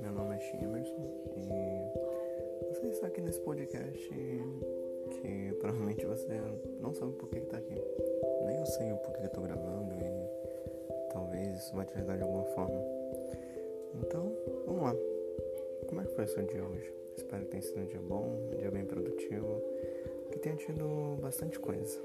Meu nome é Shimerson e você está aqui nesse podcast que provavelmente você não sabe por que está aqui. Nem eu sei o porquê que eu gravando e talvez isso vai te ajudar de alguma forma. Então, vamos lá. Como é que foi o seu dia hoje? Espero que tenha sido um dia bom, um dia bem produtivo, que tenha tido bastante coisa.